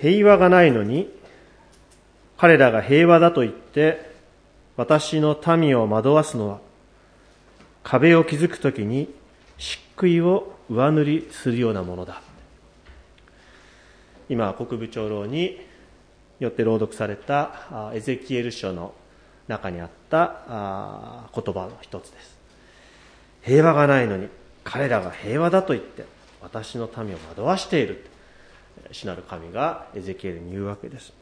平和がないのに、彼らが平和だと言って、私の民を惑わすのは、壁を築くときに漆喰を上塗りするようなものだ。今、国部長老によって朗読されたエゼキエル書の中にあった言葉の一つです。平和がないのに彼らが平和だと言って私の民を惑わしている。主なる神がエゼキエルに言うわけです。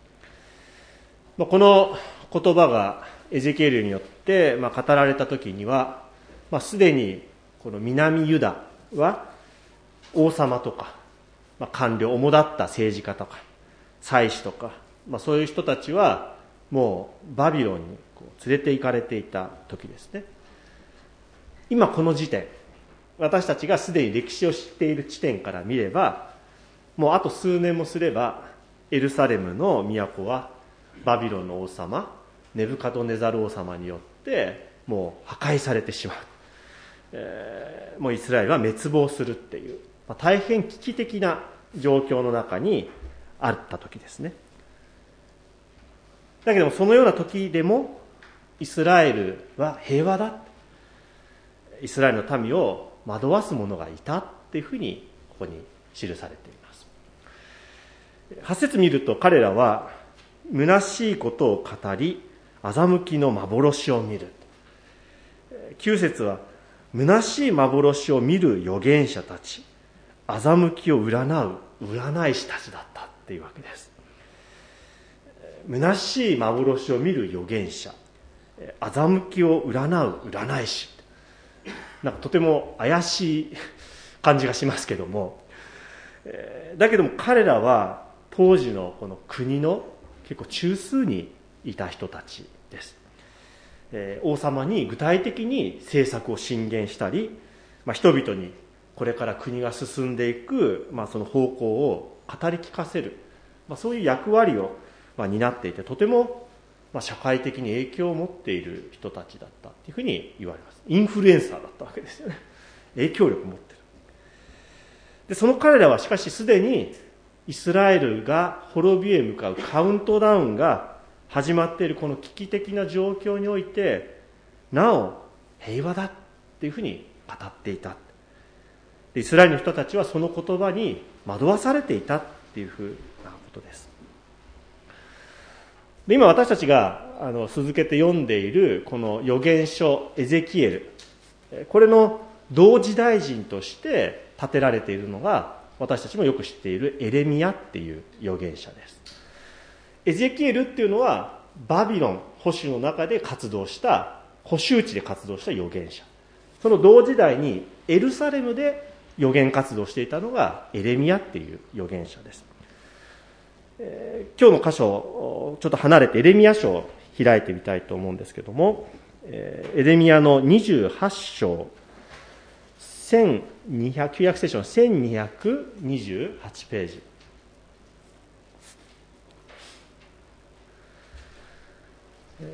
この言葉がエゼキエルによって語られた時には、まあ、すでにこの南ユダは王様とか、まあ、官僚、主だった政治家とか、祭司とか、まあ、そういう人たちはもうバビロンにこう連れて行かれていた時ですね今この時点私たちがすでに歴史を知っている地点から見ればもうあと数年もすればエルサレムの都はバビロンの王様ネブカドネザル王様によってもう破壊されてしまう、えー、もうイスラエルは滅亡するっていう、まあ、大変危機的な状況の中にあった時ですね。だけどもそのような時でもイスラエルは平和だ。イスラエルの民を惑わす者がいたっていうふうにここに記されています。8節見ると彼らは虚しいことを語り欺きの幻を見る。9節は虚しい幻を見る預言者たち。欺きを占う占い師たちだったっていうわけです。虚しい幻を見る預言者。欺きを占う占い師。なんかとても怪しい感じがしますけども。だけども彼らは当時のこの国の結構中枢にいた人たちです、え王様に具体的に政策を進言したり、まあ、人々にこれから国が進んでいく、まあ、その方向を語り聞かせる、まあ、そういう役割をまあ、担っていてとても、まあ、社会的に影響を持っている人たちだったっていうふうに言われます。インフルエンサーだったわけですよね。影響力を持ってる。でその彼らはしかしすでにイスラエルが滅びへ向かうカウントダウンが始まっているこの危機的な状況においてなお平和だっていうふうに語っていた。イスラエルの人たちはその言葉に惑わされていたっていうふうなことです。で今私たちがあの続けて読んでいるこの預言書エゼキエル。これの同時代人として建てられているのが私たちもよく知っているエレミアっていう預言者です。エゼキエルっていうのはバビロン保守の中で活動した保守地で活動した預言者。その同時代にエルサレムで預言活動していたのがエレミアっていう預言者です。えー、今日の箇所、ちょっと離れてエレミア書を開いてみたいと思うんですけども、えー、エレミアの28章、1200、旧約聖書の1228ページ。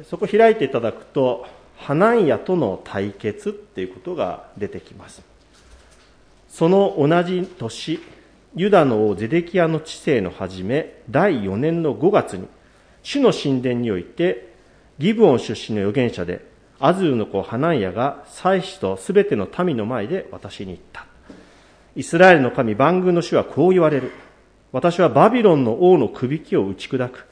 そこ開いていただくと、ハナンヤとの対決っていうことが出てきます。その同じ年、ユダの王ゼデキアの治世の始め、第4年の5月に、主の神殿において、ギブオン出身の預言者で、アズーの子ハナンヤが祭司とすべての民の前で私に言った。イスラエルの神万軍の主はこう言われる。私はバビロンの王の首輝を打ち砕く。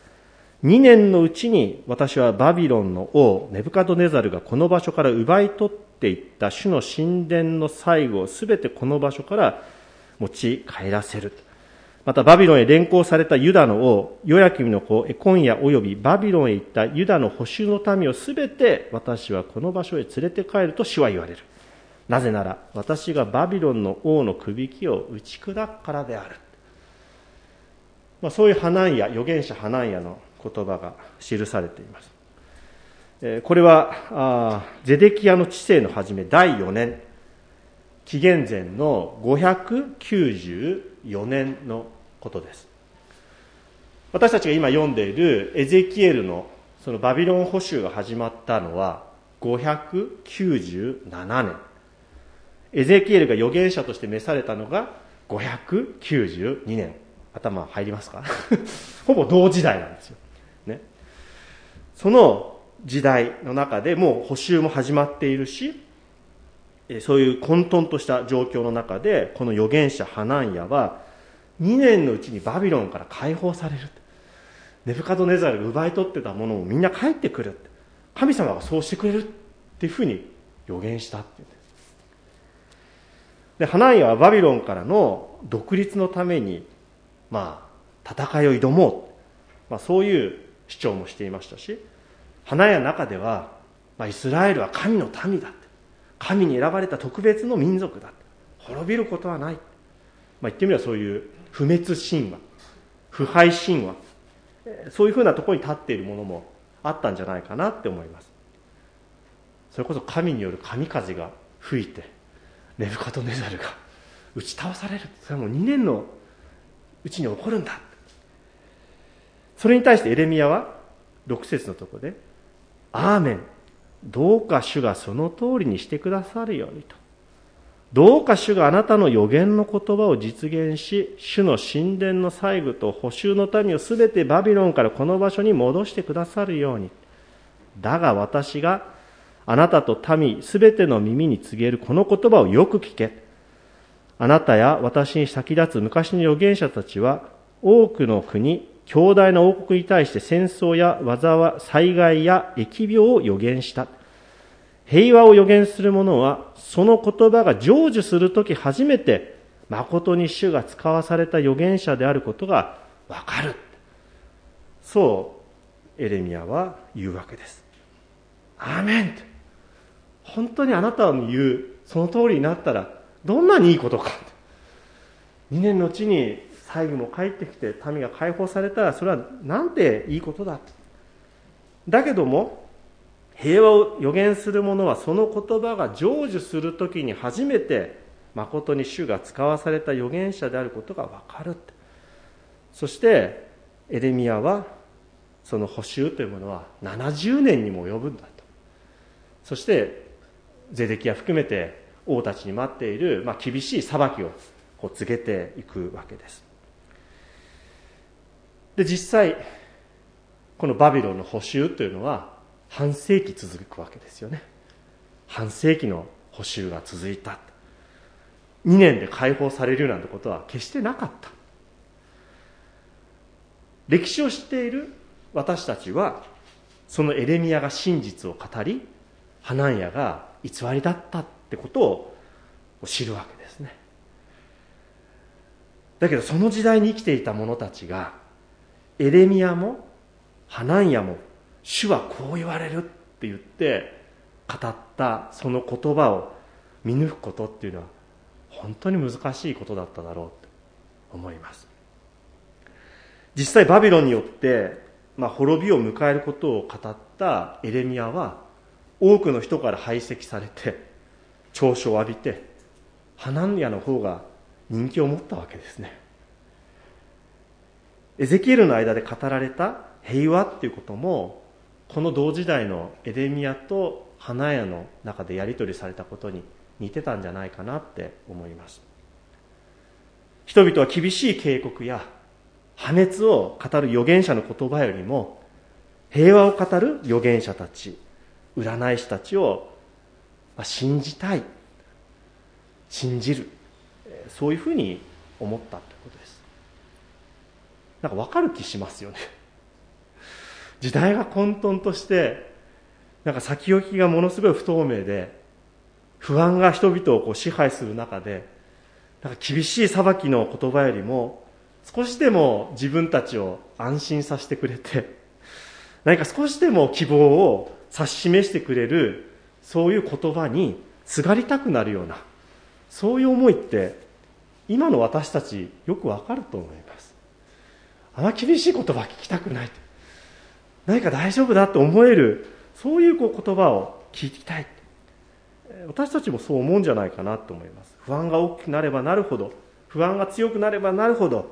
2年のうちに私はバビロンの王ネブカドネザルがこの場所から奪い取っていった主の神殿の最後をすべてこの場所から持ち帰らせる。またバビロンへ連行されたユダの王、ヨヤキムの子、エコンヤ及びバビロンへ行ったユダの補修の民をすべて私はこの場所へ連れて帰ると主は言われる。なぜなら私がバビロンの王の首輝を打ち砕くからである。まあ、そういうハナンヤ、預言者ハナンヤの言葉が記されています。これは、ゼデキアの治世の初め第4年、紀元前の590 4年のことです私たちが今読んでいるエゼキエルのそのバビロン捕囚が始まったのは597年エゼキエルが預言者として召されたのが592年頭入りますか？ほぼ同時代なんですよ。ね。その時代の中でもう補修も始まっているし、そういう混沌とした状況の中で、この預言者ハナンヤは、2年のうちにバビロンから解放される。ネブカドネザルが奪い取ってたものもみんな帰ってくる。神様がそうしてくれるっていうふうに予言したっていうんです。で、ハナンヤはバビロンからの独立のために、まあ、戦いを挑もう。まあ、そういう主張もしていましたし、花屋の中では、まあ、イスラエルは神の民だ神に選ばれた特別の民族だ。滅びることはない、まあ、言ってみればそういう不滅神話。腐敗神話。そういうふうなところに立っているものもあったんじゃないかなって思います。それこそ神による神風が吹いてネブカドネザルが 打ち倒される。それはもう2年のうちに起こるんだ。それに対してエレミアは6節のとこでアーメン。どうか主がその通りにしてくださるようにと。どうか主があなたの予言の言葉を実現し、主の神殿の細具と補修の民をすべてバビロンからこの場所に戻してくださるように。だが私があなたと民すべての耳に告げるこの言葉をよく聞け。あなたや私に先立つ昔の預言者たちは多くの国、強大な王国に対して戦争や災災害や疫病を予言した。平和を予言する者は、その言葉が成就するとき初めて、誠に主が使わされた預言者であることがわかる。そう、エレミアは言うわけです。アーメン本当にあなたの言う、その通りになったら、どんなにいいことか。2年のうちに大義も帰ってきて民が解放されたらそれはなんていいことだ。だけども平和を予言する者はその言葉が成就する時に初めて誠に主が使わされた預言者であることが分かるそしてエレミアはその補修というものは70年にも及ぶんだと。そしてゼデキヤ含めて王たちに待っている、まあ、厳しい裁きをこう告げていくわけです。で実際このバビロンの補修というのは半世紀続くわけですよね。半世紀の補修が続いた。2年で解放されるなんてことは決してなかった。歴史を知っている私たちはそのエレミアが真実を語りハナンヤが偽りだったってことを知るわけですね。だけどその時代に生きていた者たちがエレミアもハナンヤも主はこう言われるって言って語ったその言葉を見抜くことっていうのは本当に難しいことだっただろうと思います。実際バビロンによって、まあ、滅びを迎えることを語ったエレミアは多くの人から排斥されて嘲笑を浴びてハナンヤの方が人気を持ったわけですね。エゼキエルの間で語られた平和っていうこともこの同時代のエデミアと花屋の中でやり取りされたことに似てたんじゃないかなって思います。人々は厳しい警告や破滅を語る預言者の言葉よりも平和を語る預言者たち占い師たちを信じたい信じるそういうふうに思ったなんか分かる気しますよね。時代が混沌としてなんか先行きがものすごい不透明で不安が人々をこう支配する中でなんか厳しい裁きの言葉よりも少しでも自分たちを安心させてくれて何か少しでも希望を指し示してくれるそういう言葉にすがりたくなるようなそういう思いって今の私たちよくわかると思います。あま厳しい言葉聞きたくない何か大丈夫だと思えるそういう言葉を聞いてい。きたい私たちもそう思うんじゃないかなと思います。不安が大きくなればなるほど不安が強くなればなるほど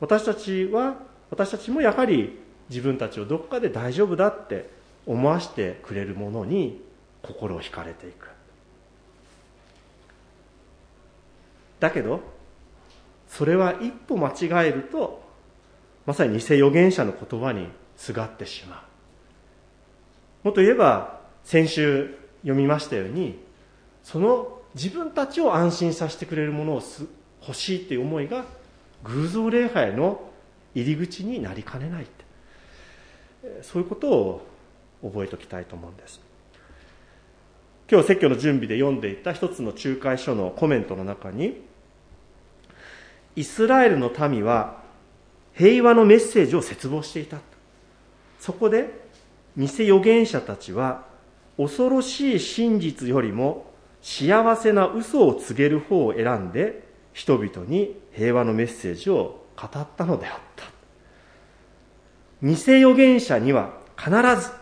私たちは私たちもやはり自分たちをどこかで大丈夫だって思わせてくれるものに心を惹かれていく。だけどそれは一歩間違えるとまさに偽預言者の言葉にすがってしまう。もっと言えば先週読みましたようにその自分たちを安心させてくれるものを欲しいっていう思いが偶像礼拝の入り口になりかねないって。そういうことを覚えておきたいと思うんです。今日説教の準備で読んでいた一つの仲介書のコメントの中にイスラエルの民は平和のメッセージを切望していた。そこで偽預言者たちは恐ろしい真実よりも幸せな嘘を告げる方を選んで人々に平和のメッセージを語ったのであった。偽預言者には必ず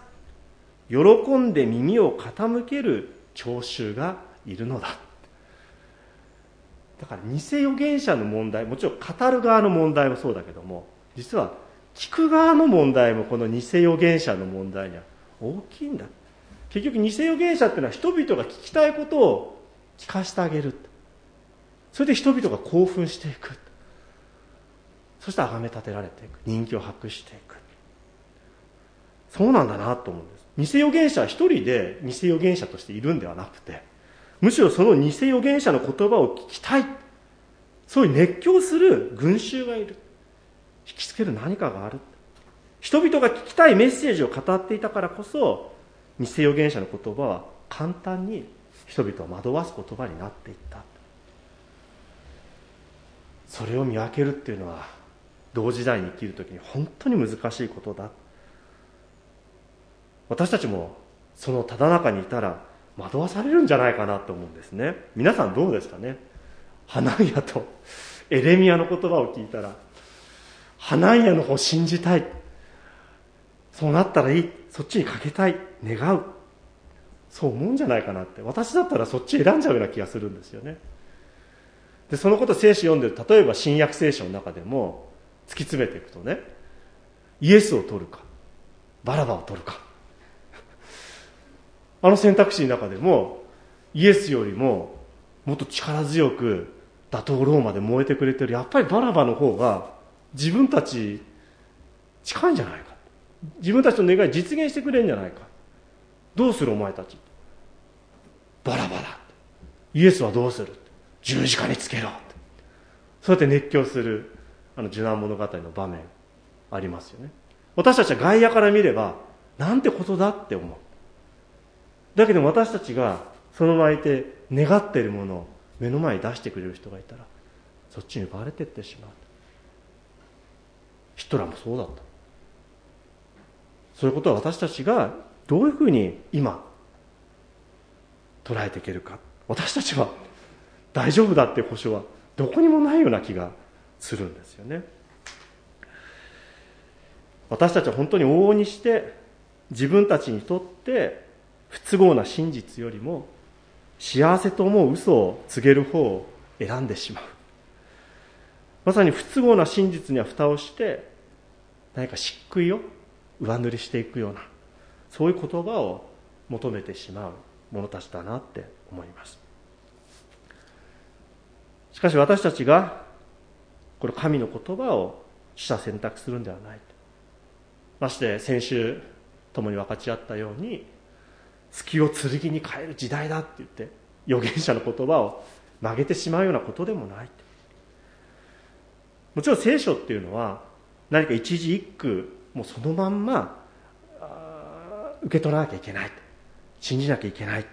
喜んで耳を傾ける聴衆がいるのだだから偽預言者の問題もちろん語る側の問題もそうだけども実は聞く側の問題もこの偽預言者の問題には大きいんだ。結局偽預言者っていうのは人々が聞きたいことを聞かせてあげる。それで人々が興奮していく。そして崇め立てられていく。人気を博していく。そうなんだなと思うんです。偽預言者は一人で偽預言者としているんではなくてむしろその偽預言者の言葉を聞きたい。そういう熱狂する群衆がいる。引きつける何かがある。人々が聞きたいメッセージを語っていたからこそ偽預言者の言葉は簡単に人々を惑わす言葉になっていった。それを見分けるっていうのは同時代に生きる時に本当に難しいことだ。私たちもそのただ中にいたら惑わされるんじゃないかなと思うんですね。皆さんどうですかね。ハナンヤとエレミアの言葉を聞いたらハナンヤの方を信じたい。そうなったらいい。そっちにかけたい。願う。そう思うんじゃないかなって。私だったらそっち選んじゃうような気がするんですよね。でそのこと聖書読んでる例えば新約聖書の中でも突き詰めていくとねイエスを取るかバラバを取るか。あの選択肢の中でもイエスよりももっと力強く打倒ローマで燃えてくれてるやっぱりバラバの方が自分たち近いんじゃないか。自分たちの願い実現してくれるんじゃないか。どうするお前たち。バラバライエスはどうする。十字架につけろ。そうやって熱狂するあの受難物語の場面ありますよね。私たちは外野から見ればなんてことだって思う。だけど私たちがその場合で願っているものを目の前に出してくれる人がいたらそっちに奪われていってしまう。ヒトラーもそうだった。そういうことは私たちがどういうふうに今捉えていけるか。私たちは大丈夫だっていう保証はどこにもないような気がするんですよね。私たちは本当に往々にして自分たちにとって不都合な真実よりも幸せと思う嘘を告げる方を選んでしまう。まさに不都合な真実には蓋をして何か漆喰を上塗りしていくようなそういう言葉を求めてしまう者たちだなって思います。しかし私たちがこの神の言葉を取捨選択するんではないまして先週共に分かち合ったように月を剣に変える時代だって言って預言者の言葉を曲げてしまうようなことでもない。もちろん聖書っていうのは何か一字一句もうそのまんま受け取らなきゃいけない。信じなきゃいけない。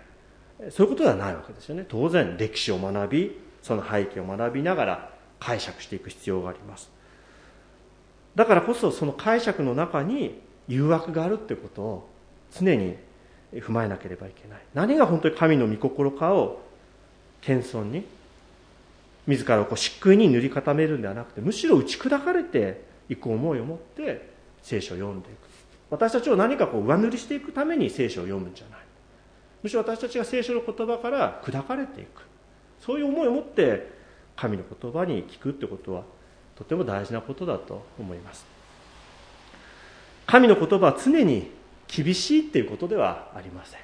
そういうことではないわけですよね。当然歴史を学びその背景を学びながら解釈していく必要があります。だからこそその解釈の中に誘惑があるってことを常に踏まえなければいけない。何が本当に神の御心かを謙遜に自らをこう漆喰に塗り固めるんではなくてむしろ打ち砕かれていく思いを持って聖書を読んでいく。私たちを何かこう上塗りしていくために聖書を読むんじゃない。むしろ私たちが聖書の言葉から砕かれていく。そういう思いを持って神の言葉に聞くってことはとても大事なことだと思います。神の言葉は常に厳しいっていうことではありません。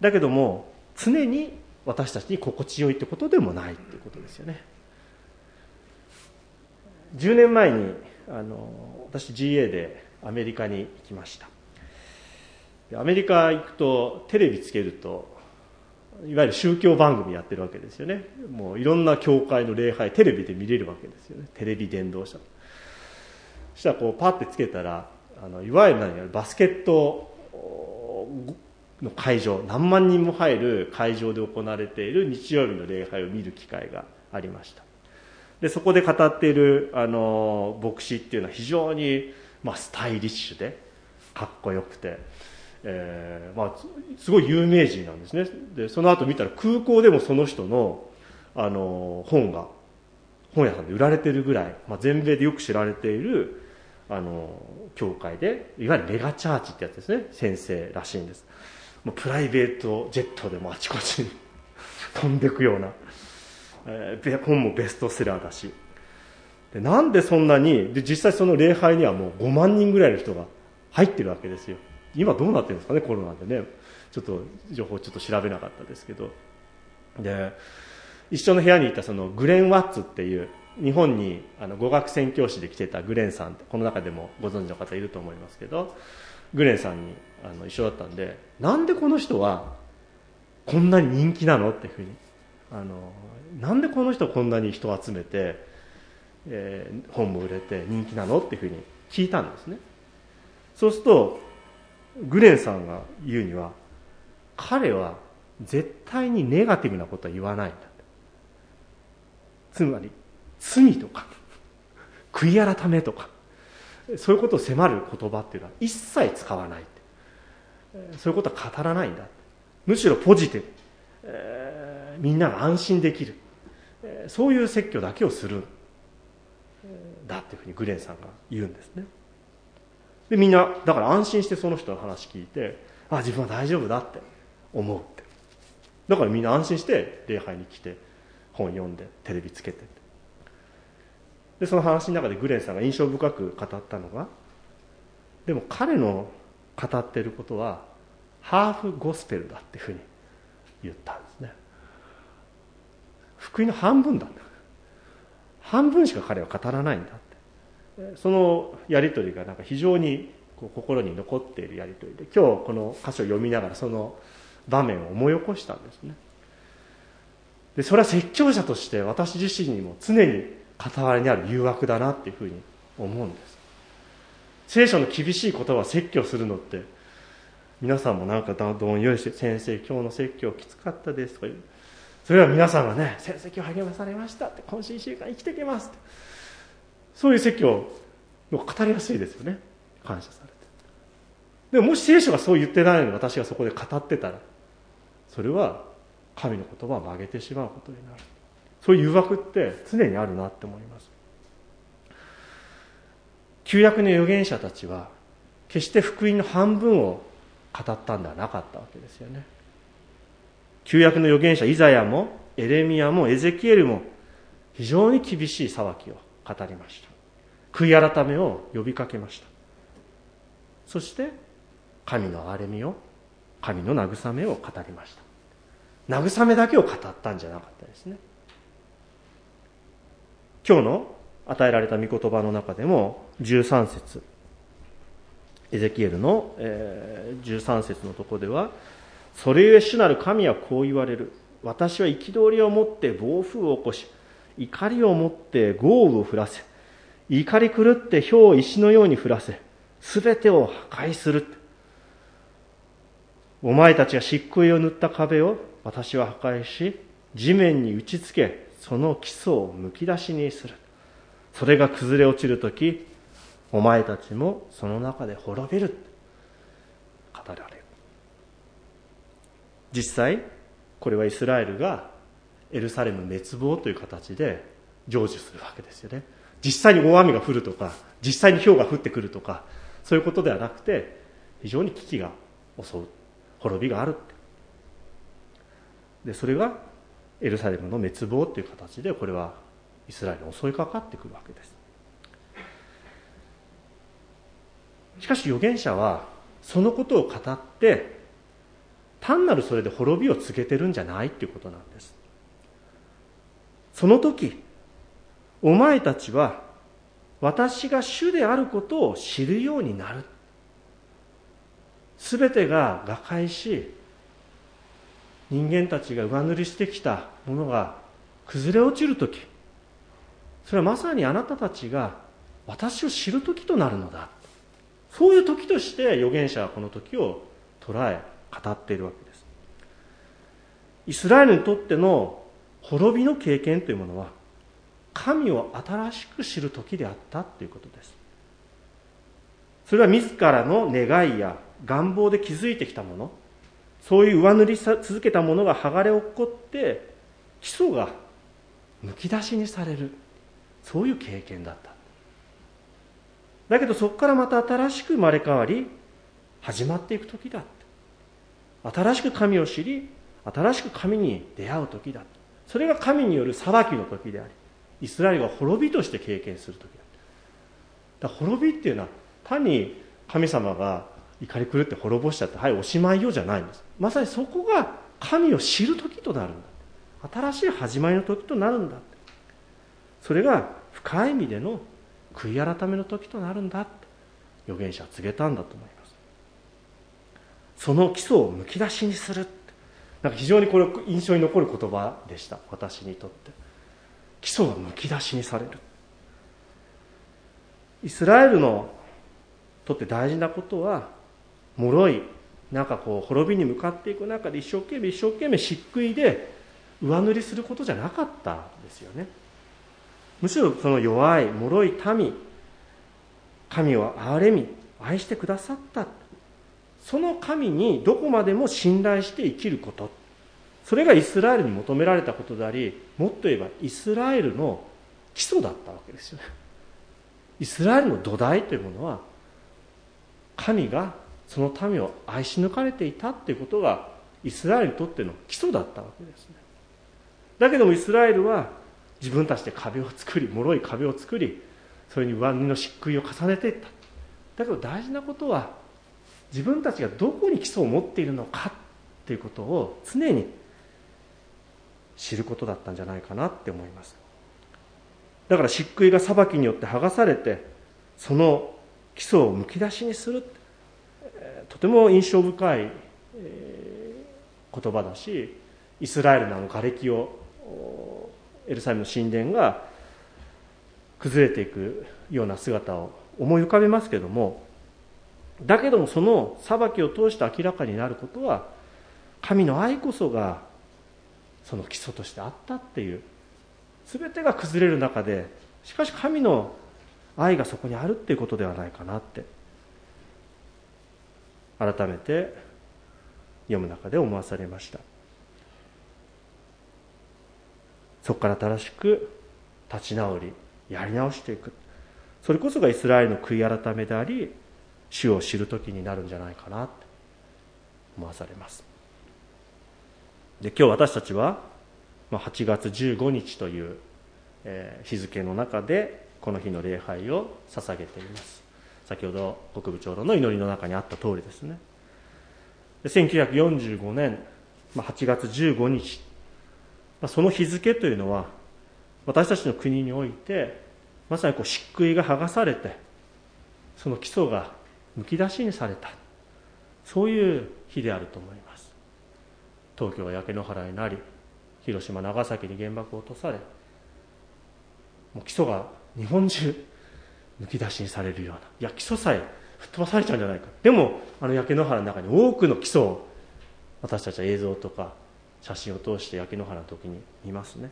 だけども常に私たちに心地よいってことでもないっていうことですよね。10年前にあの私 GA でアメリカに行きました。アメリカ行くとテレビつけるといわゆる宗教番組やってるわけですよね。もういろんな教会の礼拝テレビで見れるわけですよね。テレビ伝道者そしたらこうパッてつけたらあのいわゆる何バスケットの会場何万人も入る会場で行われている日曜日の礼拝を見る機会がありました。でそこで語っているあの牧師っていうのは非常に、まあ、スタイリッシュでかっこよくて、えーまあ、すごい有名人なんですね。でその後見たら空港でもその人のあの本が本屋さんで売られてるぐらい、まあ、全米でよく知られているあの教会でいわゆるメガチャーチってやつですね。先生らしいんです。もうプライベートジェットでもあちこちに 飛んでいくような、えー、本もベストセラーだし。でなんでそんなにで実際その礼拝にはもう5万人ぐらいの人が入ってるわけですよ。今どうなってるんですかねコロナでね。ちょっと情報ちょっと調べなかったですけど。で一緒の部屋にいたそのグレン・ワッツっていう日本にあの語学宣教師で来てたグレンさんこの中でもご存知の方いると思いますけどグレンさんにあの一緒だったんでなんでこの人はこんなに人気なのっていうふうにあのなんでこの人こんなに人を集めて、えー、本も売れて人気なのっていうふうに聞いたんですね。そうするとグレンさんが言うには彼は絶対にネガティブなことは言わないんだ。つまり罪とか悔い改めとかそういうことを迫る言葉っていうのは一切使わないそういうことは語らないんだむしろポジティブ、えー、みんなが安心できる、そういう説教だけをするだっていうふうにグレンさんが言うんですね。でみんなだから安心してその人の話聞いてあ自分は大丈夫だって思うって。だからみんな安心して礼拝に来て本読んでテレビつけて。でその話の中でグレンさんが印象深く語ったのがでも彼の語ってることはハーフゴスペルだっていうふうに言ったんですね。福音の半分だ半分しか彼は語らないんだって。そのやり取りがなんか非常にこう心に残っているやり取りで今日この箇所を読みながらその場面を思い起こしたんですね。でそれは説教者として私自身にも常に傍らにある誘惑だなっていうふうに思うんです。聖書の厳しい言葉を説教するのって皆さんもなんかどんよりして「先生今日の説教きつかったです」とか言う。それは皆さんがね「先生今日励まされました」って「今週1週間生きてきます」って。そういう説教の語りやすいですよね。感謝されて。でももし聖書がそう言ってないのに私がそこで語ってたらそれは神の言葉を曲げてしまうことになる。そういう誘惑って常にあるなって思います。旧約の預言者たちは決して福音の半分を語ったんではなかったわけですよね。旧約の預言者イザヤもエレミアもエゼキエルも非常に厳しい裁きを語りました。悔い改めを呼びかけました。そして神の憐れみを神の慰めを語りました。慰めだけを語ったんじゃなかったですね。今日の与えられた御言葉の中でも13節。エゼキエルの、えー、13節のとこではそれゆえ主なる神はこう言われる。私は憤りを持って暴風を起こし怒りを持って豪雨を降らせ怒り狂って氷を石のように降らせすべてを破壊する。お前たちが漆喰を塗った壁を私は破壊し地面に打ちつけその基礎をむき出しにする。それが崩れ落ちる時お前たちもその中で滅びる。語られる。実際これはイスラエルがエルサレム滅亡という形で成就するわけですよね。実際に大雨が降るとか実際に氷が降ってくるとかそういうことではなくて非常に危機が襲う。滅びがあるでそれがエルサレムの滅亡という形でこれはイスラエルに襲いかかってくるわけです。しかし預言者はそのことを語って単なるそれで滅びを告げてるんじゃないっていうことなんです。その時お前たちは私が主であることを知るようになる。全てが瓦解し人間たちが上塗りしてきたものが崩れ落ちる時。それはまさにあなたたちが私を知る時となるのだ。そういう時として預言者はこの時を捉え語っているわけです。イスラエルにとっての滅びの経験というものは神を新しく知る時であったということです。それは自らの願いや願望で築いてきたもの。そういう上塗り続けたものが剥がれ落っこって基礎がむき出しにされる。そういう経験だった。だけどそこからまた新しく生まれ変わり始まっていく時だ新しく神を知り新しく神に出会う時だそれが神による裁きの時でありイスラエルが滅びとして経験する時だだ滅びっていうのは単に神様が怒り狂って滅ぼしちゃってはいおしまいよじゃないんです。まさにそこが神を知る時となるんだ。新しい始まりの時となるんだそれが深い意味での悔い改めの時となるんだ預言者は告げたんだと思います。その基礎をむき出しにするなんか非常にこれ印象に残る言葉でした。私にとって。基礎がむき出しにされる。イスラエルのとって大事なことは脆いなんかこう滅びに向かっていく中で一生懸命一生懸命漆喰で上塗りすることじゃなかったんですよね。むしろその弱い脆い民神を憐れみ愛してくださった。その神にどこまでも信頼して生きること。それがイスラエルに求められたことでありもっと言えばイスラエルの基礎だったわけですよね。イスラエルの土台というものは神がその民を愛し抜かれていたということがイスラエルにとっての基礎だったわけですね。だけどもイスラエルは自分たちで壁を作り脆い壁を作りそれに上塗りの漆喰を重ねていった。だけど大事なことは自分たちがどこに基礎を持っているのかということを常に知ることだったんじゃないかなって思います。だから漆喰が裁きによって剥がされてその基礎をむき出しにするとても印象深い言葉だしイスラエルのあの瓦礫をエルサレムの神殿が崩れていくような姿を思い浮かべますけどもだけどもその裁きを通して明らかになることは神の愛こそがその基礎としてあったっていう全てが崩れる中でしかし神の愛がそこにあるっていうことではないかなって改めて読む中で思わされました。そこから正しく立ち直りやり直していく。それこそがイスラエルの悔い改めであり主を知る時になるんじゃないかなって思わされます。で今日私たちは8月15日という日付の中でこの日の礼拝を捧げています。先ほど国部長老の祈りの中にあった通りですね。で1945年まあ8月15日。まあその日付というのは私たちの国においてまさにこう漆喰が剥がされてその基礎がむき出しにされた。そういう日であると思います。東京は焼け野原になり広島長崎に原爆を落とされもう基礎が日本中むき出しにされるような。いや基礎さえ吹っ飛ばされちゃうんじゃないか。でもあの焼け野原の中に多くの基礎を私たちは映像とか写真を通して焼け野原の時に見ますね。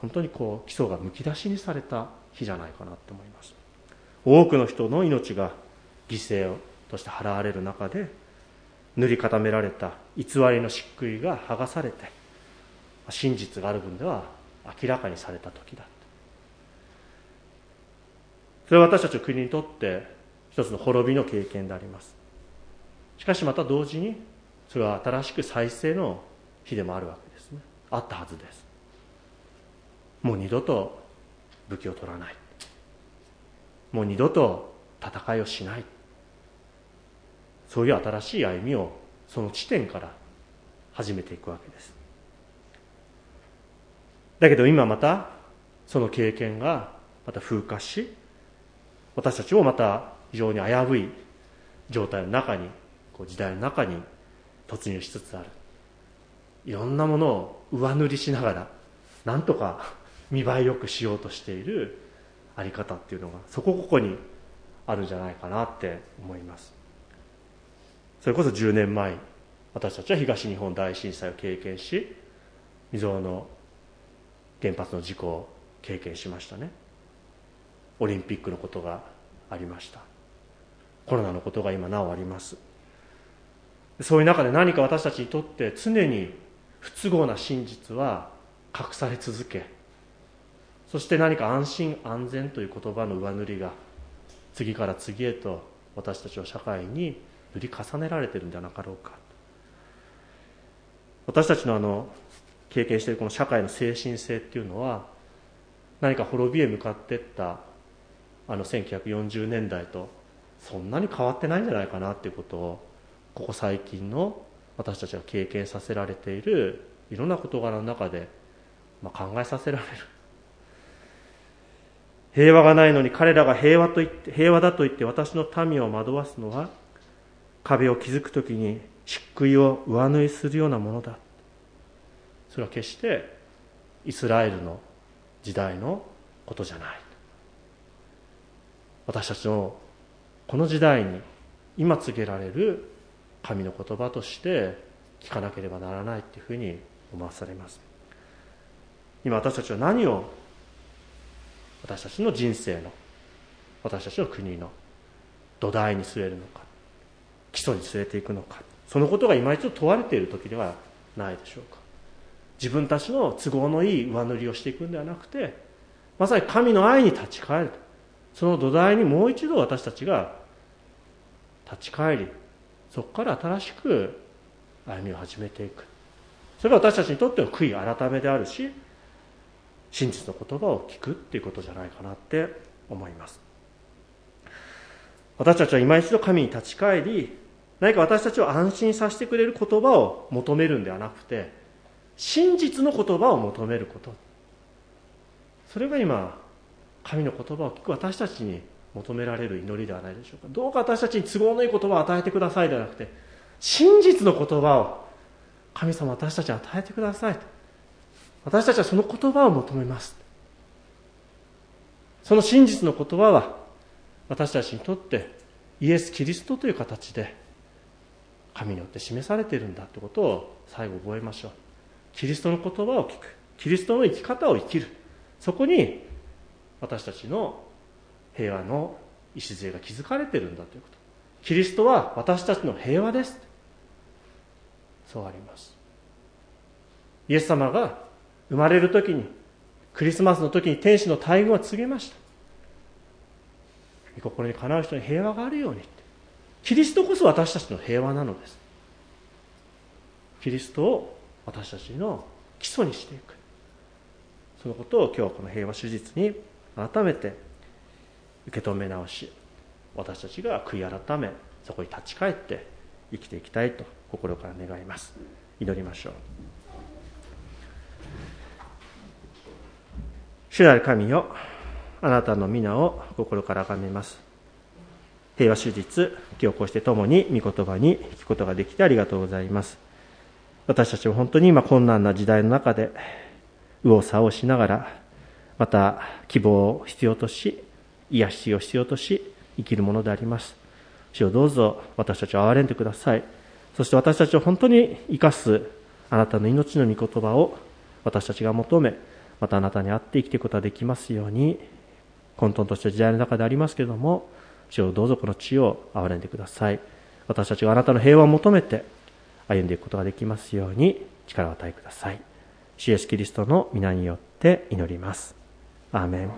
本当にこう基礎がむき出しにされた日じゃないかなと思います。多くの人の命が犠牲として払われる中で塗り固められた偽りの漆喰が剥がされて真実がある分では明らかにされた時だ。それは私たちの国にとって一つの滅びの経験であります。しかしまた同時にそれは新しく再生の日でもあるわけですね。あったはずです。もう二度と武器を取らない。もう二度と戦いをしない。そういう新しい歩みをその地点から始めていくわけです。だけど今またその経験がまた風化し私たちもまた非常に危うい状態の中に時代の中に突入しつつある。いろんなものを上塗りしながらなんとか 見栄えよくしようとしているあり方っていうのがそこここにあるんじゃないかなって思います。それこそ10年前私たちは東日本大震災を経験し未曾有の原発の事故を経験しましたね。オリンピックのことがありました。コロナのことが今なおあります。そういう中で何か私たちにとって常に不都合な真実は隠され続けそして何か安心安全という言葉の上塗りが次から次へと私たちは社会に塗り重ねられてるんじゃなかろうか。私たちのあの経験しているこの社会の精神性っていうのは何か滅びへ向かっていったあの1940年代とそんなに変わってないんじゃないかなっていうことをここ最近の私たちが経験させられているいろんな事柄の中で、まあ、考えさせられる。平和がないのに彼らが平和と言って平和だと言って私の民を惑わすのは壁を築く時に漆喰を上縫いするようなものだ。それは決してイスラエルの時代のことじゃない。私たちのこの時代に今告げられる神の言葉として聞かなければならないというふうに思わされます。今私たちは何を私たちの人生の私たちの国の土台に据えるのか基礎に据えていくのかそのことが今一度問われている時ではないでしょうか。自分たちの都合のいい上塗りをしていくんではなくてまさに神の愛に立ち返るその土台にもう一度私たちが立ち返りそこから新しく歩みを始めていく。それが私たちにとっては悔い改めであるし真実の言葉を聞くっていうことじゃないかなって思います。私たちは今一度神に立ち返り何か私たちを安心させてくれる言葉を求めるんではなくて真実の言葉を求めること。それが今神の言葉を聞く私たちに求められる祈りではないでしょうか。どうか私たちに都合のいい言葉を与えてくださいではなくて真実の言葉を神様私たちに与えてくださいと。私たちはその言葉を求めます。その真実の言葉は私たちにとってイエス・キリストという形で神によって示されているんだということを最後覚えましょう。キリストの言葉を聞く。キリストの生き方を生きる。そこに私たちの平和の礎が築かれているんだということ。キリストは私たちの平和です。そうあります。イエス様が生まれる時にクリスマスの時に天使の大群は告げました。心にかなう人に平和があるようにキリストこそ私たちの平和なのです。キリストを私たちの基礎にしていく。そのことを今日はこの平和手術に改めて受け止め直し私たちが悔い改めそこに立ち返って生きていきたいと心から願います。祈りましょう。主なる神よあなたの皆を心から崇めます。平和手術今日こうして共に御言葉に聞くことができてありがとうございます。私たちは本当に今困難な時代の中で右往左往しながらまた希望を必要とし癒しを必要とし生きるものであります。主をどうぞ私たちを憐れんでください。そして私たちを本当に生かすあなたの命の御言葉を私たちが求めまたあなたに会って生きていくことができますように混沌とした時代の中でありますけれども主をどうぞこの地を憐れんでください。私たちがあなたの平和を求めて歩んでいくことができますように力を与えください。主イエスキリストの皆によって祈ります。アーメン